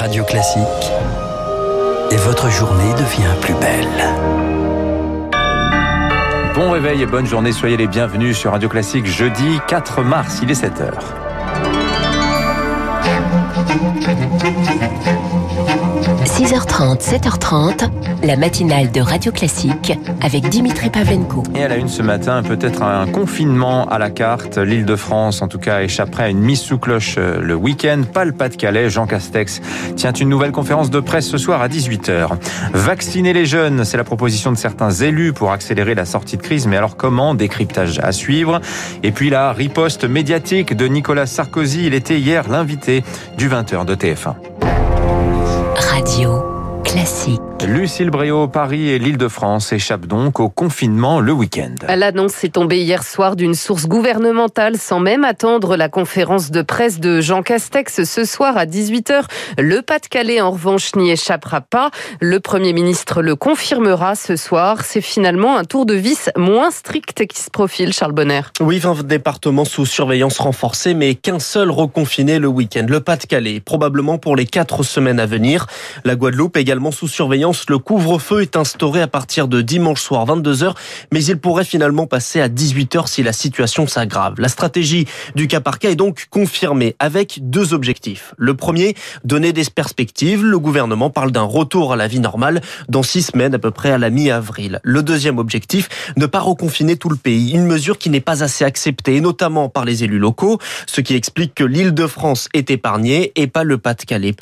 Radio Classique et votre journée devient plus belle. Bon réveil et bonne journée, soyez les bienvenus sur Radio Classique jeudi 4 mars, il est 7h. 6h30, 7h30, la matinale de Radio Classique avec Dimitri Pavlenko. Et à la une ce matin, peut-être un confinement à la carte. L'île de France, en tout cas, échapperait à une mise sous cloche euh, le week-end. Pas le Pas-de-Calais. Jean Castex tient une nouvelle conférence de presse ce soir à 18h. Vacciner les jeunes, c'est la proposition de certains élus pour accélérer la sortie de crise. Mais alors comment Décryptage à suivre. Et puis la riposte médiatique de Nicolas Sarkozy. Il était hier l'invité du 20h de TF1. Classique. Lucille Bréau, Paris et l'Île-de-France échappent donc au confinement le week-end. L'annonce est tombée hier soir d'une source gouvernementale sans même attendre la conférence de presse de Jean Castex ce soir à 18h. Le Pas-de-Calais, en revanche, n'y échappera pas. Le Premier ministre le confirmera ce soir. C'est finalement un tour de vis moins strict qui se profile, Charles Bonner. Oui, 20 départements sous surveillance renforcée, mais qu'un seul reconfiné le week-end. Le Pas-de-Calais, probablement pour les quatre semaines à venir. La Guadeloupe également sous surveillance le couvre-feu est instauré à partir de dimanche soir 22h, mais il pourrait finalement passer à 18h si la situation s'aggrave. La stratégie du cas par cas est donc confirmée avec deux objectifs. Le premier, donner des perspectives. Le gouvernement parle d'un retour à la vie normale dans six semaines, à peu près à la mi-avril. Le deuxième objectif, ne pas reconfiner tout le pays. Une mesure qui n'est pas assez acceptée, notamment par les élus locaux, ce qui explique que l'île de France est épargnée et pas le Pas-de-Calais.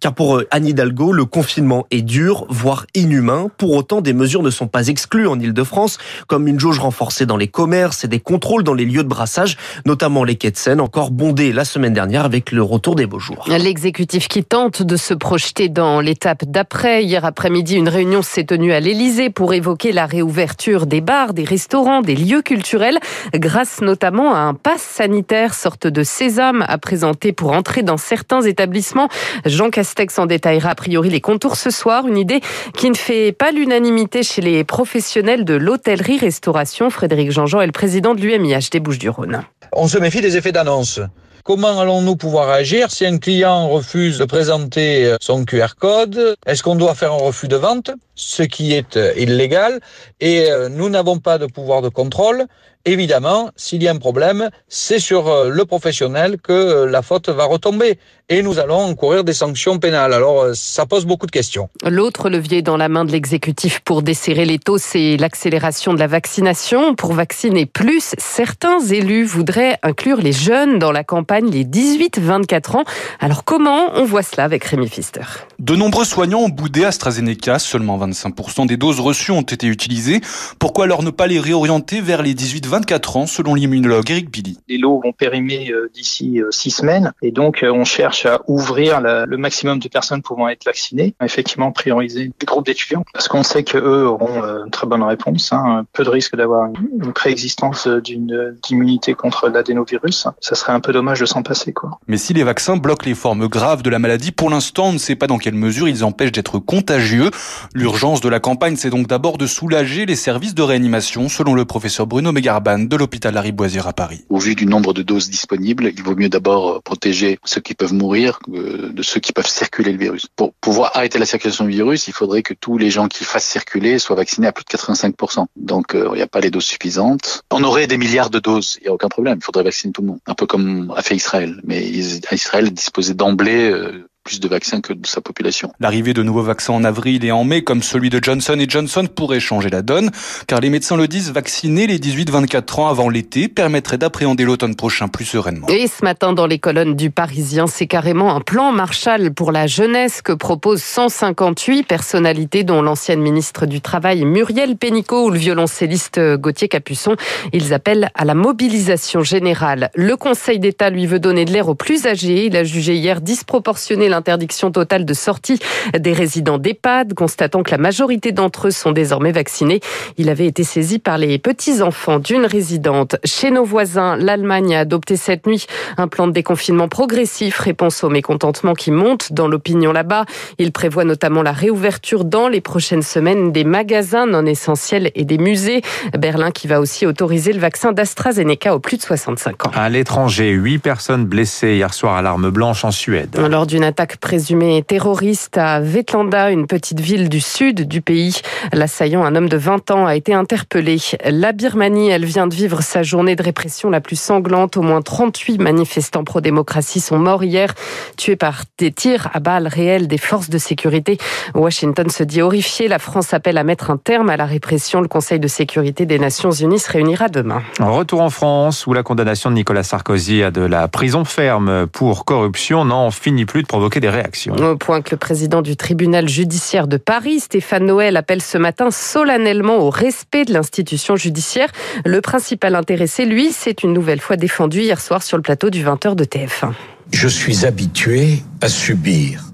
Car pour Anne Hidalgo, le confinement est dur, voire inhumain. Pour autant, des mesures ne sont pas exclues en Ile-de-France, comme une jauge renforcée dans les commerces et des contrôles dans les lieux de brassage, notamment les quais de Seine, encore bondés la semaine dernière avec le retour des beaux jours. L'exécutif qui tente de se projeter dans l'étape d'après. Hier après-midi, une réunion s'est tenue à l'Elysée pour évoquer la réouverture des bars, des restaurants, des lieux culturels, grâce notamment à un pass sanitaire, sorte de sésame à présenter pour entrer dans certains établissements. Jean Castex en détaillera a priori les contours ce soir. Une idée qui ne fait pas l'unanimité chez les professionnels de l'hôtellerie-restauration. Frédéric Jean-Jean est le président de l'UMIH des Bouches-du-Rhône. On se méfie des effets d'annonce. Comment allons-nous pouvoir agir si un client refuse de présenter son QR code? Est-ce qu'on doit faire un refus de vente, ce qui est illégal? Et nous n'avons pas de pouvoir de contrôle. Évidemment, s'il y a un problème, c'est sur le professionnel que la faute va retomber et nous allons encourir des sanctions pénales. Alors, ça pose beaucoup de questions. L'autre levier dans la main de l'exécutif pour desserrer les taux, c'est l'accélération de la vaccination. Pour vacciner plus, certains élus voudraient inclure les jeunes dans la campagne, les 18-24 ans. Alors, comment on voit cela avec Rémi Pfister? De nombreux soignants ont boudé AstraZeneca. Seulement 25% des doses reçues ont été utilisées. Pourquoi alors ne pas les réorienter vers les 18-24 ans, selon l'immunologue Eric Billy Les lots vont périmer d'ici six semaines et donc on cherche à ouvrir la, le maximum de personnes pouvant être vaccinées. Effectivement, prioriser les groupes d'étudiants parce qu'on sait que eux auront une très bonne réponse. Hein, peu de risque d'avoir une préexistence d'une immunité contre l'adénovirus. Ça serait un peu dommage de s'en passer, quoi. Mais si les vaccins bloquent les formes graves de la maladie, pour l'instant, on ne sait pas dans quelle mesure ils empêchent d'être contagieux. L'urgence de la campagne, c'est donc d'abord de soulager les services de réanimation, selon le professeur Bruno De l'hôpital à Paris. Au vu du nombre de doses disponibles, il vaut mieux d'abord protéger ceux qui peuvent mourir de ceux qui peuvent circuler le virus. Pour pouvoir arrêter la circulation du virus, il faudrait que tous les gens qui fassent circuler soient vaccinés à plus de 85%. Donc euh, il n'y a pas les doses suffisantes. On aurait des milliards de doses, il n'y a aucun problème. Il faudrait vacciner tout le monde, un peu comme a fait Israël. Mais Israël disposait d'emblée euh, plus de vaccins que de sa population. L'arrivée de nouveaux vaccins en avril et en mai, comme celui de Johnson Johnson, pourrait changer la donne, car les médecins le disent, vacciner les 18-24 ans avant l'été permettrait d'appréhender l'automne prochain plus sereinement. Et ce matin, dans les colonnes du Parisien, c'est carrément un plan Marshall pour la jeunesse que proposent 158 personnalités, dont l'ancienne ministre du Travail Muriel Pénicaud ou le violoncelliste Gauthier Capuçon. Ils appellent à la mobilisation générale. Le Conseil d'État lui veut donner de l'air aux plus âgés. Il a jugé hier disproportionné l'interdiction totale de sortie des résidents d'EHPAD, constatant que la majorité d'entre eux sont désormais vaccinés. Il avait été saisi par les petits-enfants d'une résidente. Chez nos voisins, l'Allemagne a adopté cette nuit un plan de déconfinement progressif, réponse au mécontentement qui monte dans l'opinion là-bas. Il prévoit notamment la réouverture dans les prochaines semaines des magasins non essentiels et des musées. Berlin qui va aussi autoriser le vaccin d'AstraZeneca aux plus de 65 ans. À l'étranger, huit personnes blessées hier soir à l'arme blanche en Suède. Lors d'une attaque attaque présumée terroriste à Vetlanda, une petite ville du sud du pays. L'assaillant, un homme de 20 ans, a été interpellé. La Birmanie, elle vient de vivre sa journée de répression la plus sanglante. Au moins 38 manifestants pro-démocratie sont morts hier, tués par des tirs à balles réelles des forces de sécurité. Washington se dit horrifié. La France appelle à mettre un terme à la répression. Le Conseil de sécurité des Nations Unies se réunira demain. Retour en France, où la condamnation de Nicolas Sarkozy à de la prison ferme pour corruption n'en finit plus de provoquer des réactions. Au point que le président du tribunal judiciaire de Paris, Stéphane Noël, appelle ce matin solennellement au respect de l'institution judiciaire. Le principal intéressé, lui, s'est une nouvelle fois défendu hier soir sur le plateau du 20h de TF1. Je suis habitué à subir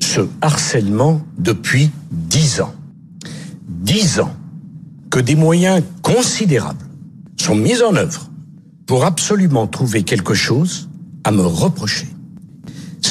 ce harcèlement depuis dix ans. Dix ans que des moyens considérables sont mis en œuvre pour absolument trouver quelque chose à me reprocher.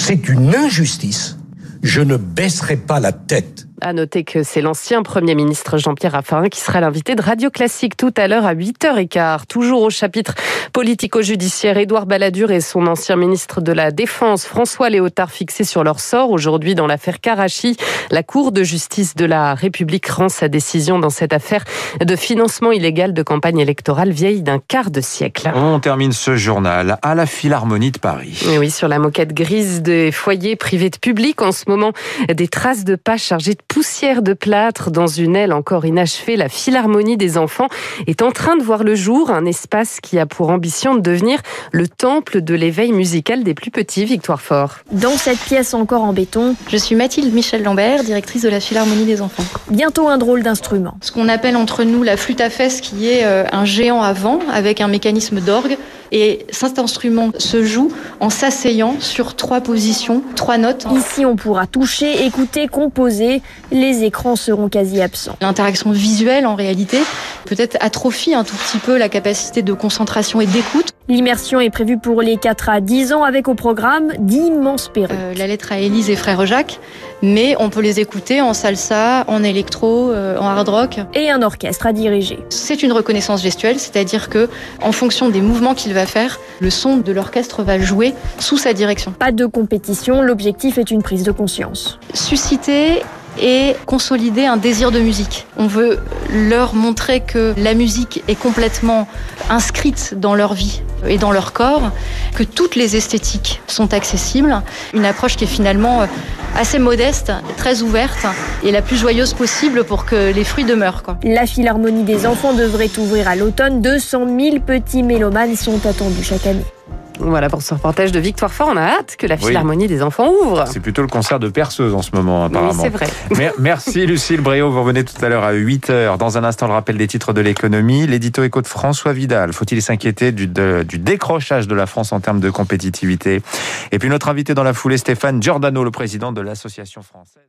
C'est une injustice. Je ne baisserai pas la tête. À noter que c'est l'ancien Premier ministre Jean-Pierre Raffarin qui sera l'invité de Radio Classique tout à l'heure à 8h15. Toujours au chapitre politico-judiciaire, Édouard Balladur et son ancien ministre de la Défense François Léotard fixés sur leur sort. Aujourd'hui, dans l'affaire Karachi, la Cour de justice de la République rend sa décision dans cette affaire de financement illégal de campagne électorale vieille d'un quart de siècle. On termine ce journal à la Philharmonie de Paris. Et oui, sur la moquette grise des foyers privés de public, en ce moment, des traces de pas chargées de poussière de plâtre dans une aile encore inachevée. La Philharmonie des enfants est en train de voir le jour, un espace qui a pour ambition de devenir le temple de l'éveil musical des plus petits, Victoire Fort. Dans cette pièce encore en béton, je suis Mathilde Michel Lambert, directrice de la Philharmonie des enfants. Bientôt un drôle d'instrument. Ce qu'on appelle entre nous la flûte à fesses, qui est euh, un géant à vent avec un mécanisme d'orgue et cet instrument se joue en s'asseyant sur trois positions, trois notes. Ici, on pourra toucher, écouter, composer. Les écrans seront quasi absents. L'interaction visuelle, en réalité, peut-être atrophie un tout petit peu la capacité de concentration et d'écoute. L'immersion est prévue pour les 4 à 10 ans avec au programme d'immenses perruques. Euh, la lettre à Élise et frère Jacques, mais on peut les écouter en salsa, en électro, euh, en hard rock. Et un orchestre à diriger. C'est une reconnaissance gestuelle, c'est-à-dire que en fonction des mouvements qu'il va faire, le son de l'orchestre va jouer sous sa direction. Pas de compétition, l'objectif est une prise de conscience. Susciter et consolider un désir de musique. On veut leur montrer que la musique est complètement inscrite dans leur vie et dans leur corps, que toutes les esthétiques sont accessibles. Une approche qui est finalement assez modeste, très ouverte et la plus joyeuse possible pour que les fruits demeurent. La Philharmonie des enfants devrait ouvrir à l'automne. 200 000 petits mélomanes sont attendus chaque année. Voilà pour ce reportage de Victoire Fort. On a hâte que la Philharmonie des enfants ouvre. C'est plutôt le concert de perceuse en ce moment, apparemment. Oui, c'est vrai. Merci Lucille Bréau. Vous revenez tout à l'heure à 8h. Dans un instant, le rappel des titres de l'économie. L'édito éco de François Vidal. Faut-il s'inquiéter du, du décrochage de la France en termes de compétitivité? Et puis notre invité dans la foulée, Stéphane Giordano, le président de l'Association française.